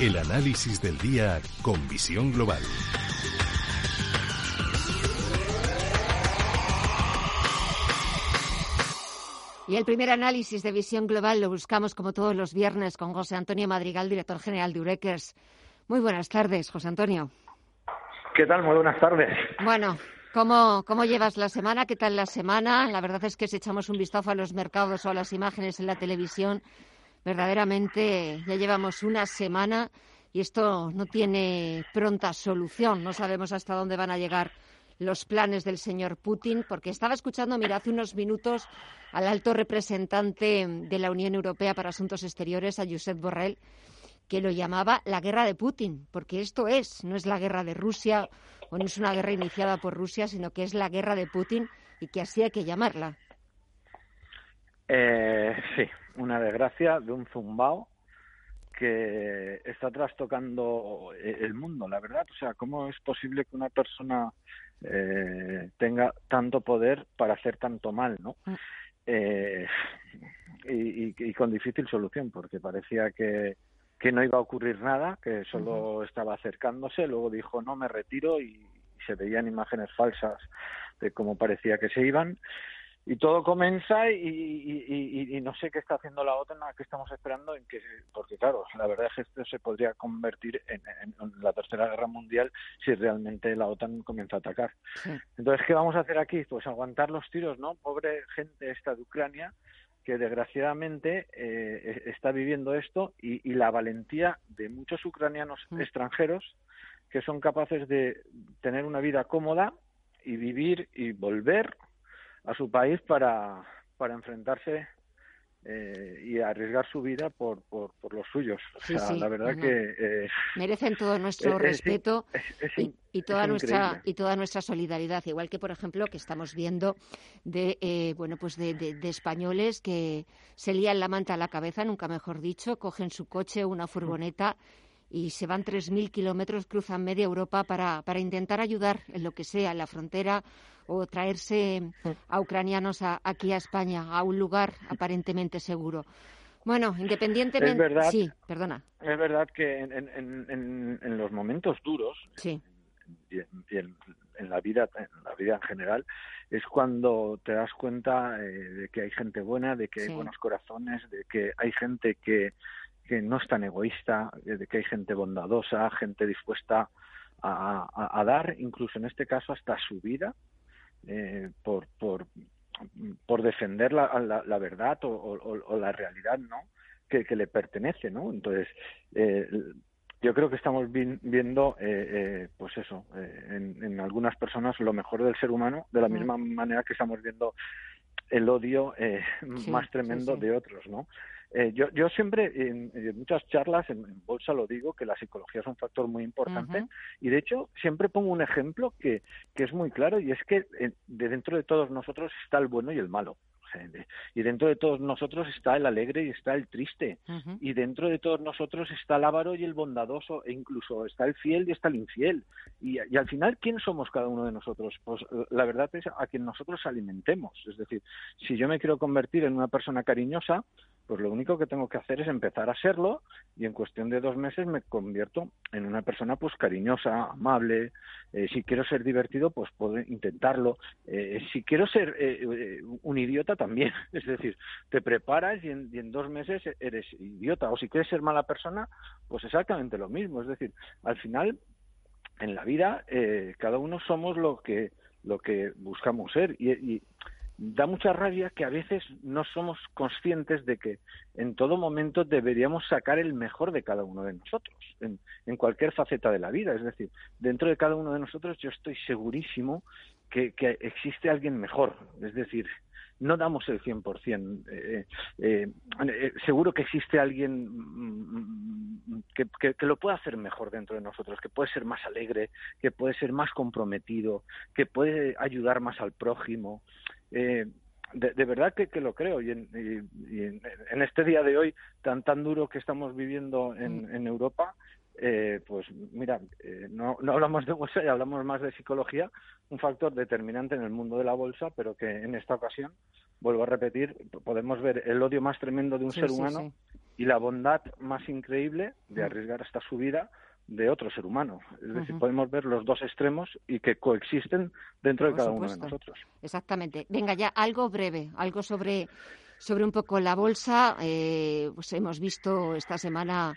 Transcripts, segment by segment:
El análisis del día con visión global. Y el primer análisis de visión global lo buscamos como todos los viernes con José Antonio Madrigal, director general de Urequers. Muy buenas tardes, José Antonio. ¿Qué tal? Muy buenas tardes. Bueno, ¿cómo, ¿cómo llevas la semana? ¿Qué tal la semana? La verdad es que si echamos un vistazo a los mercados o a las imágenes en la televisión, verdaderamente ya llevamos una semana y esto no tiene pronta solución. No sabemos hasta dónde van a llegar los planes del señor Putin, porque estaba escuchando, mira, hace unos minutos al alto representante de la Unión Europea para Asuntos Exteriores, a Josep Borrell, que lo llamaba la guerra de Putin, porque esto es, no es la guerra de Rusia o no es una guerra iniciada por Rusia, sino que es la guerra de Putin y que así hay que llamarla. Eh, sí, una desgracia de un zumbao que está trastocando el mundo, la verdad. O sea, ¿cómo es posible que una persona eh, tenga tanto poder para hacer tanto mal, no? Mm. Eh, y, con difícil solución, porque parecía que, que no iba a ocurrir nada, que solo estaba acercándose, luego dijo no, me retiro y se veían imágenes falsas de cómo parecía que se iban y todo comienza y, no sé qué está haciendo la OTAN, qué estamos esperando, en que, porque claro, la verdad es que esto se podría convertir en, la tercera guerra mundial si realmente la OTAN comienza a atacar. Entonces, ¿qué vamos a hacer aquí? Pues aguantar los tiros, ¿no? Pobre gente esta de Ucrania que desgraciadamente eh, está viviendo esto y, la valentía de muchos ucranianos mm. extranjeros que son capaces de tener una vida cómoda y vivir y volver a su país para, para enfrentarse eh, y arriesgar su vida por, por, los suyos. o sea, la verdad que eh, merecen todo nuestro respeto y, toda nuestra y toda nuestra solidaridad, igual que por ejemplo que estamos viendo de eh, bueno pues de, de, españoles que se lían la manta a la cabeza, nunca mejor dicho, cogen su coche, una furgoneta y se van 3.000 kilómetros, cruzan media Europa para, para intentar ayudar en lo que sea, en la frontera o traerse a ucranianos aquí a España, a un lugar aparentemente seguro. Bueno, independientemente. Es verdad, sí, perdona. Es verdad que en, los momentos duros, sí. y, en, la vida, en la vida en general, es cuando te das cuenta eh, de que hay gente buena, de que hay buenos corazones, de que hay gente que, que no es tan egoísta, de que hay gente bondadosa, gente dispuesta a dar, incluso en este caso, hasta su vida eh, por, por, por defender la, la, verdad o, o, la realidad no que, que, le pertenece no entonces eh, yo creo que estamos viendo eh, eh, pues eso en, en, algunas personas lo mejor del ser humano de la misma manera que estamos viendo el odio más tremendo de otros no eh, yo, yo siempre, en, muchas charlas, en, bolsa lo digo, que la psicología es un factor muy importante y de hecho siempre pongo un ejemplo que, que es muy claro y es que eh, de dentro de todos nosotros está el bueno y el malo. Y dentro de todos nosotros está el alegre y está el triste. Y dentro de todos nosotros está el avaro y el bondadoso. E incluso está el fiel y está el infiel. Y, y, al final, ¿quién somos cada uno de nosotros? Pues la verdad es a quien nosotros alimentemos. Es decir, si yo me quiero convertir en una persona cariñosa, pues lo único que tengo que hacer es empezar a serlo y en cuestión de dos meses me convierto en una persona pues cariñosa, amable. Eh, si quiero ser divertido, pues puedo intentarlo. Eh, si quiero ser eh, un idiota, también. Es decir, te preparas y en, dos meses eres idiota. O si quieres ser mala persona, pues exactamente lo mismo. Es decir, al final, en la vida, cada uno somos lo que lo que buscamos ser y da mucha rabia que a veces no somos conscientes de que en todo momento deberíamos sacar el mejor de cada uno de nosotros, en, en, cualquier faceta de la vida. Es decir, dentro de cada uno de nosotros yo estoy segurísimo que existe alguien mejor. Es decir, no damos el 100%. Eh, eh, eh, seguro que existe alguien mm, que, que, lo pueda hacer mejor dentro de nosotros, que puede ser más alegre, que puede ser más comprometido, que puede ayudar más al prójimo. Eh, de, verdad que, que, lo creo y, en, en, este día de hoy tan tan duro que estamos viviendo en, en Europa eh, pues mira, eh, no, no hablamos de bolsa y hablamos más de psicología, un factor determinante en el mundo de la bolsa, pero que en esta ocasión, vuelvo a repetir, podemos ver el odio más tremendo de un ser humano y la bondad más increíble de mm. arriesgar hasta su vida de otro ser humano. Es decir, podemos ver los dos extremos y que coexisten dentro de cada uno de nosotros. Exactamente. Venga, ya algo breve, algo sobre, sobre un poco la bolsa. Eh, pues hemos visto esta semana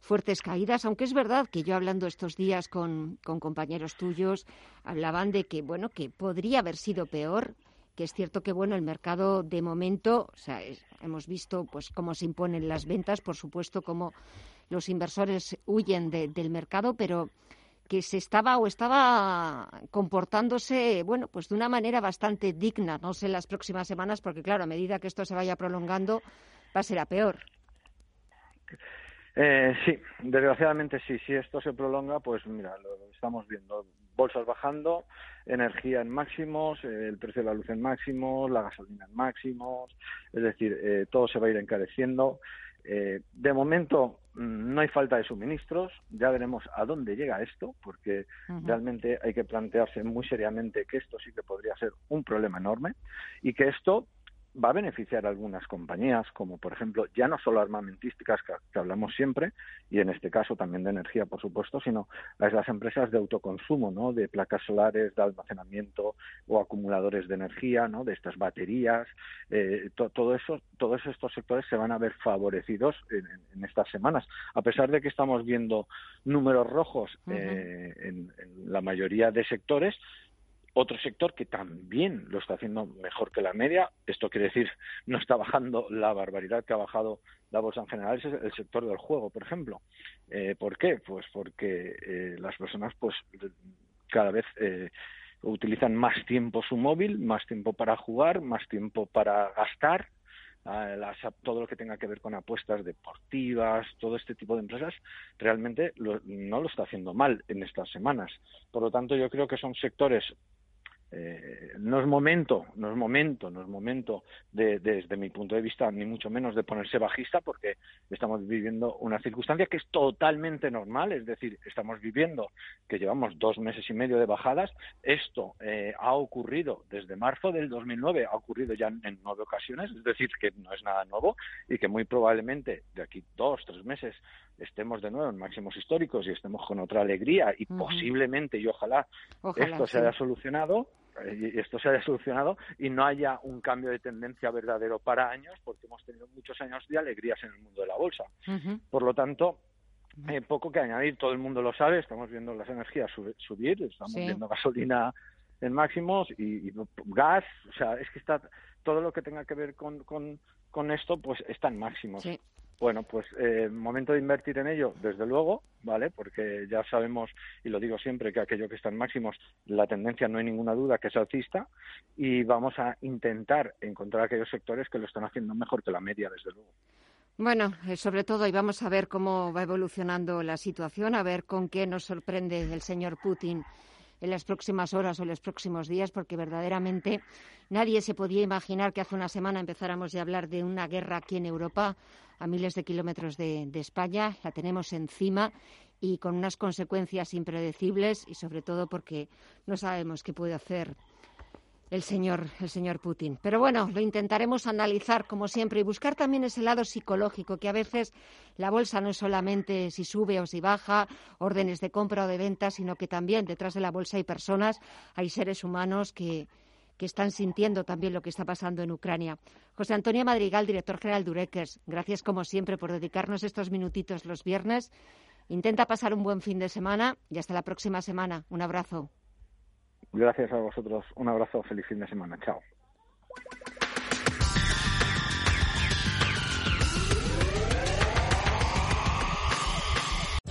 fuertes caídas, aunque es verdad que yo hablando estos días con, con compañeros tuyos, hablaban de que, bueno, que podría haber sido peor, que es cierto que bueno el mercado de momento o sea hemos visto pues cómo se imponen las ventas por supuesto cómo los inversores huyen del mercado pero que se estaba o estaba comportándose bueno pues de una manera bastante digna no sé las próximas semanas porque claro a medida que esto se vaya prolongando va a ser a peor eh, sí, desgraciadamente sí. Si esto se prolonga, pues mira, lo estamos viendo. Bolsas bajando, energía en máximos, eh, el precio de la luz en máximos, la gasolina en máximos, es decir, eh, todo se va a ir encareciendo. Eh, de momento mm, no hay falta de suministros, ya veremos a dónde llega esto, porque realmente hay que plantearse muy seriamente que esto sí que podría ser un problema enorme y que esto va a beneficiar a algunas compañías, como por ejemplo, ya no solo armamentísticas que, hablamos siempre, y en este caso también de energía, por supuesto, sino las, las empresas de autoconsumo, ¿no? De placas solares, de almacenamiento o acumuladores de energía, ¿no? De estas baterías, eh, todo eso, todos estos sectores se van a ver favorecidos en, estas semanas, a pesar de que estamos viendo números rojos eh, en la mayoría de sectores, otro sector que también lo está haciendo mejor que la media, esto quiere decir no está bajando la barbaridad que ha bajado la bolsa en general, es el sector del juego, por ejemplo. Eh, ¿Por qué? Pues porque eh, las personas pues cada vez eh, utilizan más tiempo su móvil, más tiempo para jugar, más tiempo para gastar, las, todo lo que tenga que ver con apuestas deportivas, todo este tipo de empresas, realmente no lo está haciendo mal en estas semanas. Por lo tanto, yo creo que son sectores eh, no es momento, no es momento, no es momento de, desde mi punto de vista, ni mucho menos de ponerse bajista, porque estamos viviendo una circunstancia que es totalmente normal, es decir, estamos viviendo que llevamos dos meses y medio de bajadas. Esto eh, ha ocurrido desde marzo del 2009, ha ocurrido ya en nueve ocasiones, es decir, que no es nada nuevo y que muy probablemente de aquí dos, tres meses estemos de nuevo en máximos históricos y estemos con otra alegría y posiblemente y ojalá, esto se haya solucionado esto se haya solucionado y no haya un cambio de tendencia verdadero para años, porque hemos tenido muchos años de alegrías en el mundo de la bolsa. Por lo tanto, hay poco que añadir, todo el mundo lo sabe, estamos viendo las energías subir, estamos viendo gasolina en máximos y, gas, o sea, es que está todo lo que tenga que ver con, con, con esto, pues está en máximos. Bueno, pues eh, momento de invertir en ello, desde luego, ¿vale? Porque ya sabemos, y lo digo siempre, que aquello que está en máximos, la tendencia no hay ninguna duda que es alcista, y vamos a intentar encontrar aquellos sectores que lo están haciendo mejor que la media, desde luego. Bueno, eh, sobre todo, y vamos a ver cómo va evolucionando la situación, a ver con qué nos sorprende el señor Putin en las próximas horas o en los próximos días, porque verdaderamente nadie se podía imaginar que hace una semana empezáramos a hablar de una guerra aquí en Europa, a miles de kilómetros de, España. La tenemos encima y con unas consecuencias impredecibles y sobre todo porque no sabemos qué puede hacer el señor, el señor Putin. Pero bueno, lo intentaremos analizar como siempre y buscar también ese lado psicológico, que a veces la bolsa no es solamente si sube o si baja, órdenes de compra o de venta, sino que también detrás de la bolsa hay personas, hay seres humanos que, que están sintiendo también lo que está pasando en Ucrania. José Antonio Madrigal, director general de Ureques, gracias como siempre por dedicarnos estos minutitos los viernes. Intenta pasar un buen fin de semana y hasta la próxima semana. Un abrazo. Gracias a vosotros. Un abrazo. Feliz fin de semana. Chao.